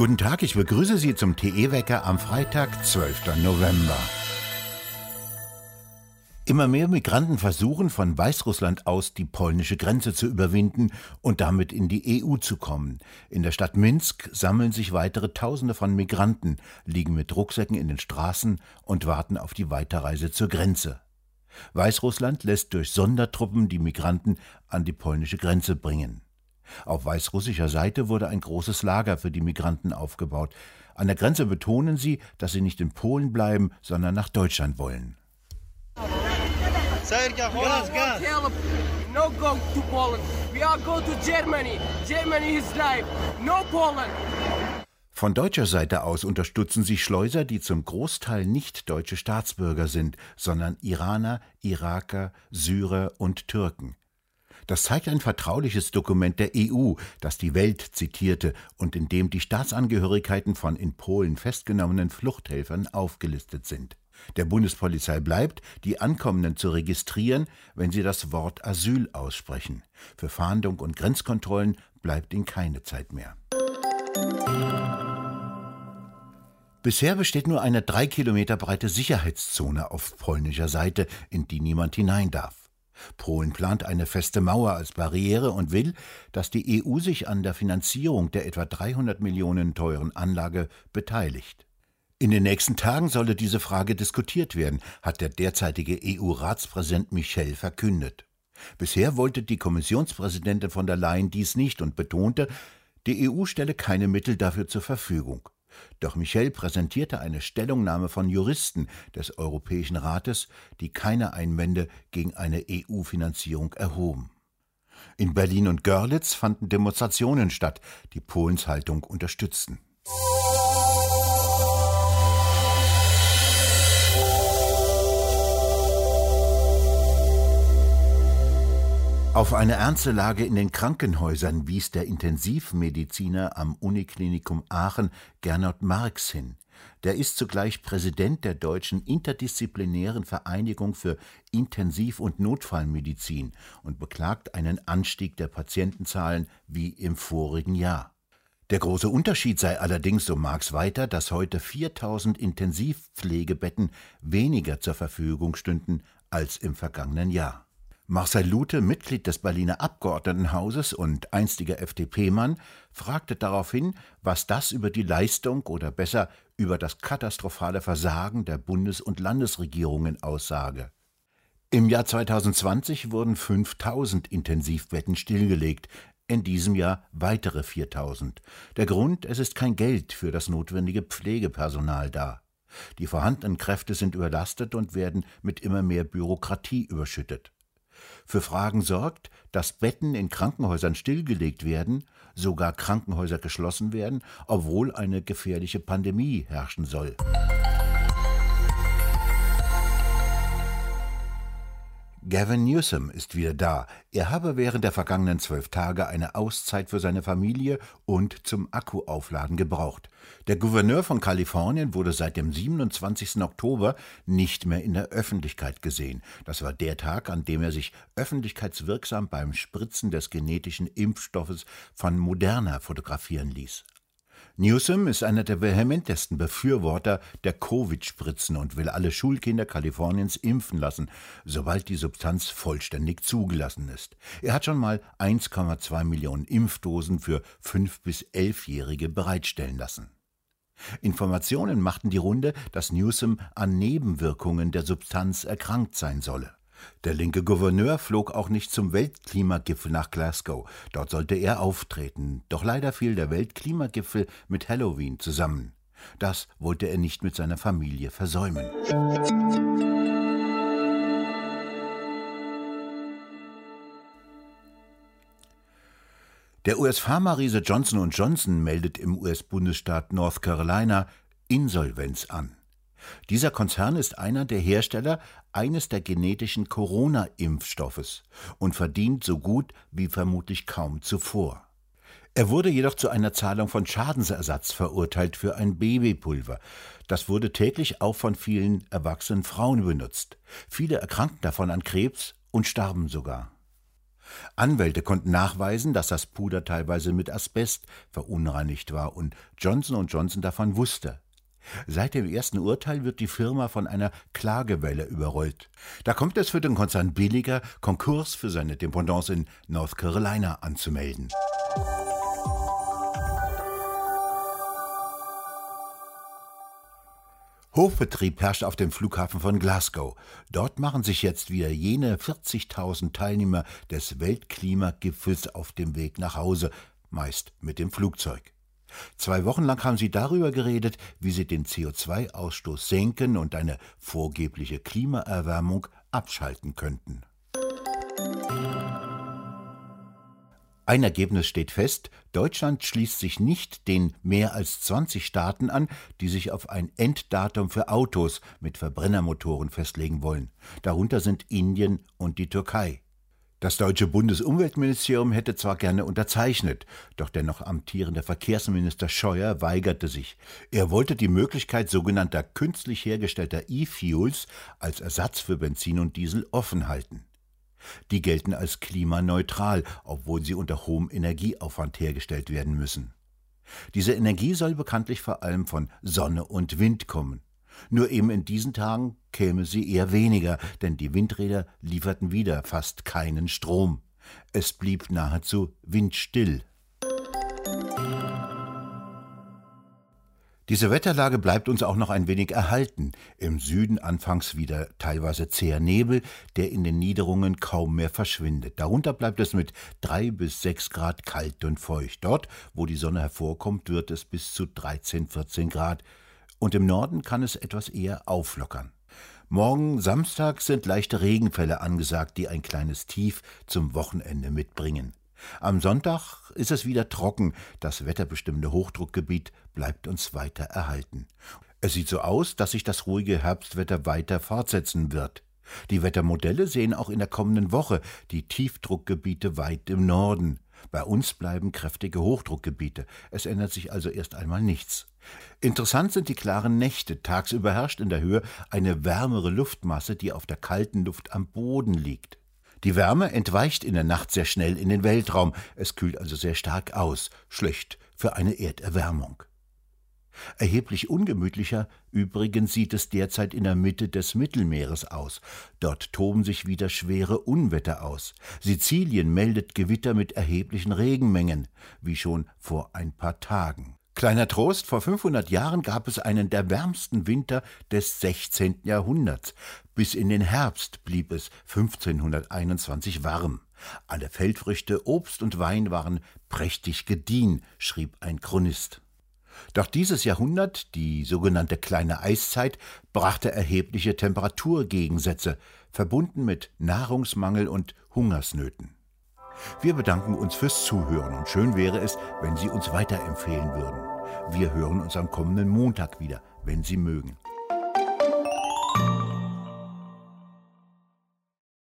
Guten Tag, ich begrüße Sie zum TE-Wecker am Freitag, 12. November. Immer mehr Migranten versuchen von Weißrussland aus die polnische Grenze zu überwinden und damit in die EU zu kommen. In der Stadt Minsk sammeln sich weitere Tausende von Migranten, liegen mit Rucksäcken in den Straßen und warten auf die Weiterreise zur Grenze. Weißrussland lässt durch Sondertruppen die Migranten an die polnische Grenze bringen. Auf weißrussischer Seite wurde ein großes Lager für die Migranten aufgebaut. An der Grenze betonen sie, dass sie nicht in Polen bleiben, sondern nach Deutschland wollen. No go to Poland. We are go to Germany. Germany is life. No Poland. Von deutscher Seite aus unterstützen sie Schleuser, die zum Großteil nicht deutsche Staatsbürger sind, sondern Iraner, Iraker, Syrer und Türken. Das zeigt ein vertrauliches Dokument der EU, das die Welt zitierte und in dem die Staatsangehörigkeiten von in Polen festgenommenen Fluchthelfern aufgelistet sind. Der Bundespolizei bleibt, die Ankommenden zu registrieren, wenn sie das Wort Asyl aussprechen. Für Fahndung und Grenzkontrollen bleibt ihnen keine Zeit mehr. Bisher besteht nur eine drei Kilometer breite Sicherheitszone auf polnischer Seite, in die niemand hinein darf. Polen plant eine feste Mauer als Barriere und will, dass die EU sich an der Finanzierung der etwa 300 Millionen teuren Anlage beteiligt. In den nächsten Tagen solle diese Frage diskutiert werden, hat der derzeitige EU-Ratspräsident Michel verkündet. Bisher wollte die Kommissionspräsidentin von der Leyen dies nicht und betonte, die EU stelle keine Mittel dafür zur Verfügung. Doch Michel präsentierte eine Stellungnahme von Juristen des Europäischen Rates, die keine Einwände gegen eine EU-Finanzierung erhoben. In Berlin und Görlitz fanden Demonstrationen statt, die Polens Haltung unterstützten. Auf eine ernste Lage in den Krankenhäusern wies der Intensivmediziner am Uniklinikum Aachen Gernot Marx hin. Der ist zugleich Präsident der Deutschen Interdisziplinären Vereinigung für Intensiv- und Notfallmedizin und beklagt einen Anstieg der Patientenzahlen wie im vorigen Jahr. Der große Unterschied sei allerdings, so Marx weiter, dass heute 4000 Intensivpflegebetten weniger zur Verfügung stünden als im vergangenen Jahr. Marcel Lute, Mitglied des Berliner Abgeordnetenhauses und einstiger FDP-Mann, fragte daraufhin, was das über die Leistung oder besser über das katastrophale Versagen der Bundes- und Landesregierungen aussage. Im Jahr 2020 wurden 5000 Intensivbetten stillgelegt, in diesem Jahr weitere 4000. Der Grund, es ist kein Geld für das notwendige Pflegepersonal da. Die vorhandenen Kräfte sind überlastet und werden mit immer mehr Bürokratie überschüttet für Fragen sorgt, dass Betten in Krankenhäusern stillgelegt werden, sogar Krankenhäuser geschlossen werden, obwohl eine gefährliche Pandemie herrschen soll. Gavin Newsom ist wieder da. Er habe während der vergangenen zwölf Tage eine Auszeit für seine Familie und zum Akkuaufladen gebraucht. Der Gouverneur von Kalifornien wurde seit dem 27. Oktober nicht mehr in der Öffentlichkeit gesehen. Das war der Tag, an dem er sich öffentlichkeitswirksam beim Spritzen des genetischen Impfstoffes von Moderna fotografieren ließ. Newsom ist einer der vehementesten Befürworter der Covid-Spritzen und will alle Schulkinder Kaliforniens impfen lassen, sobald die Substanz vollständig zugelassen ist. Er hat schon mal 1,2 Millionen Impfdosen für 5- bis 11-Jährige bereitstellen lassen. Informationen machten die Runde, dass Newsom an Nebenwirkungen der Substanz erkrankt sein solle. Der linke Gouverneur flog auch nicht zum Weltklimagipfel nach Glasgow. Dort sollte er auftreten. Doch leider fiel der Weltklimagipfel mit Halloween zusammen. Das wollte er nicht mit seiner Familie versäumen. Der US-Pharma-Riese Johnson Johnson meldet im US-Bundesstaat North Carolina Insolvenz an. Dieser Konzern ist einer der Hersteller eines der genetischen Corona-Impfstoffes und verdient so gut wie vermutlich kaum zuvor. Er wurde jedoch zu einer Zahlung von Schadensersatz verurteilt für ein Babypulver. Das wurde täglich auch von vielen erwachsenen Frauen benutzt. Viele erkrankten davon an Krebs und starben sogar. Anwälte konnten nachweisen, dass das Puder teilweise mit Asbest verunreinigt war und Johnson Johnson davon wusste. Seit dem ersten Urteil wird die Firma von einer Klagewelle überrollt. Da kommt es für den Konzern billiger, Konkurs für seine Dependance in North Carolina anzumelden. Hochbetrieb herrscht auf dem Flughafen von Glasgow. Dort machen sich jetzt wieder jene 40.000 Teilnehmer des Weltklimagipfels auf dem Weg nach Hause, meist mit dem Flugzeug. Zwei Wochen lang haben sie darüber geredet, wie sie den CO2-Ausstoß senken und eine vorgebliche Klimaerwärmung abschalten könnten. Ein Ergebnis steht fest, Deutschland schließt sich nicht den mehr als 20 Staaten an, die sich auf ein Enddatum für Autos mit Verbrennermotoren festlegen wollen. Darunter sind Indien und die Türkei. Das deutsche Bundesumweltministerium hätte zwar gerne unterzeichnet, doch der noch amtierende Verkehrsminister Scheuer weigerte sich. Er wollte die Möglichkeit sogenannter künstlich hergestellter E-Fuels als Ersatz für Benzin und Diesel offen halten. Die gelten als klimaneutral, obwohl sie unter hohem Energieaufwand hergestellt werden müssen. Diese Energie soll bekanntlich vor allem von Sonne und Wind kommen. Nur eben in diesen Tagen käme sie eher weniger, denn die Windräder lieferten wieder fast keinen Strom. Es blieb nahezu windstill. Diese Wetterlage bleibt uns auch noch ein wenig erhalten. Im Süden anfangs wieder teilweise zäher Nebel, der in den Niederungen kaum mehr verschwindet. Darunter bleibt es mit drei bis sechs Grad kalt und feucht. Dort, wo die Sonne hervorkommt, wird es bis zu 13, 14 Grad. Und im Norden kann es etwas eher auflockern. Morgen Samstag sind leichte Regenfälle angesagt, die ein kleines Tief zum Wochenende mitbringen. Am Sonntag ist es wieder trocken, das wetterbestimmende Hochdruckgebiet bleibt uns weiter erhalten. Es sieht so aus, dass sich das ruhige Herbstwetter weiter fortsetzen wird. Die Wettermodelle sehen auch in der kommenden Woche die Tiefdruckgebiete weit im Norden. Bei uns bleiben kräftige Hochdruckgebiete. Es ändert sich also erst einmal nichts. Interessant sind die klaren Nächte. Tagsüber herrscht in der Höhe eine wärmere Luftmasse, die auf der kalten Luft am Boden liegt. Die Wärme entweicht in der Nacht sehr schnell in den Weltraum, es kühlt also sehr stark aus, schlecht für eine Erderwärmung. Erheblich ungemütlicher übrigens sieht es derzeit in der Mitte des Mittelmeeres aus. Dort toben sich wieder schwere Unwetter aus. Sizilien meldet Gewitter mit erheblichen Regenmengen, wie schon vor ein paar Tagen. Kleiner Trost, vor 500 Jahren gab es einen der wärmsten Winter des 16. Jahrhunderts. Bis in den Herbst blieb es 1521 warm. Alle Feldfrüchte, Obst und Wein waren prächtig gediehen, schrieb ein Chronist. Doch dieses Jahrhundert, die sogenannte kleine Eiszeit, brachte erhebliche Temperaturgegensätze, verbunden mit Nahrungsmangel und Hungersnöten. Wir bedanken uns fürs Zuhören und schön wäre es, wenn Sie uns weiterempfehlen würden. Wir hören uns am kommenden Montag wieder, wenn Sie mögen.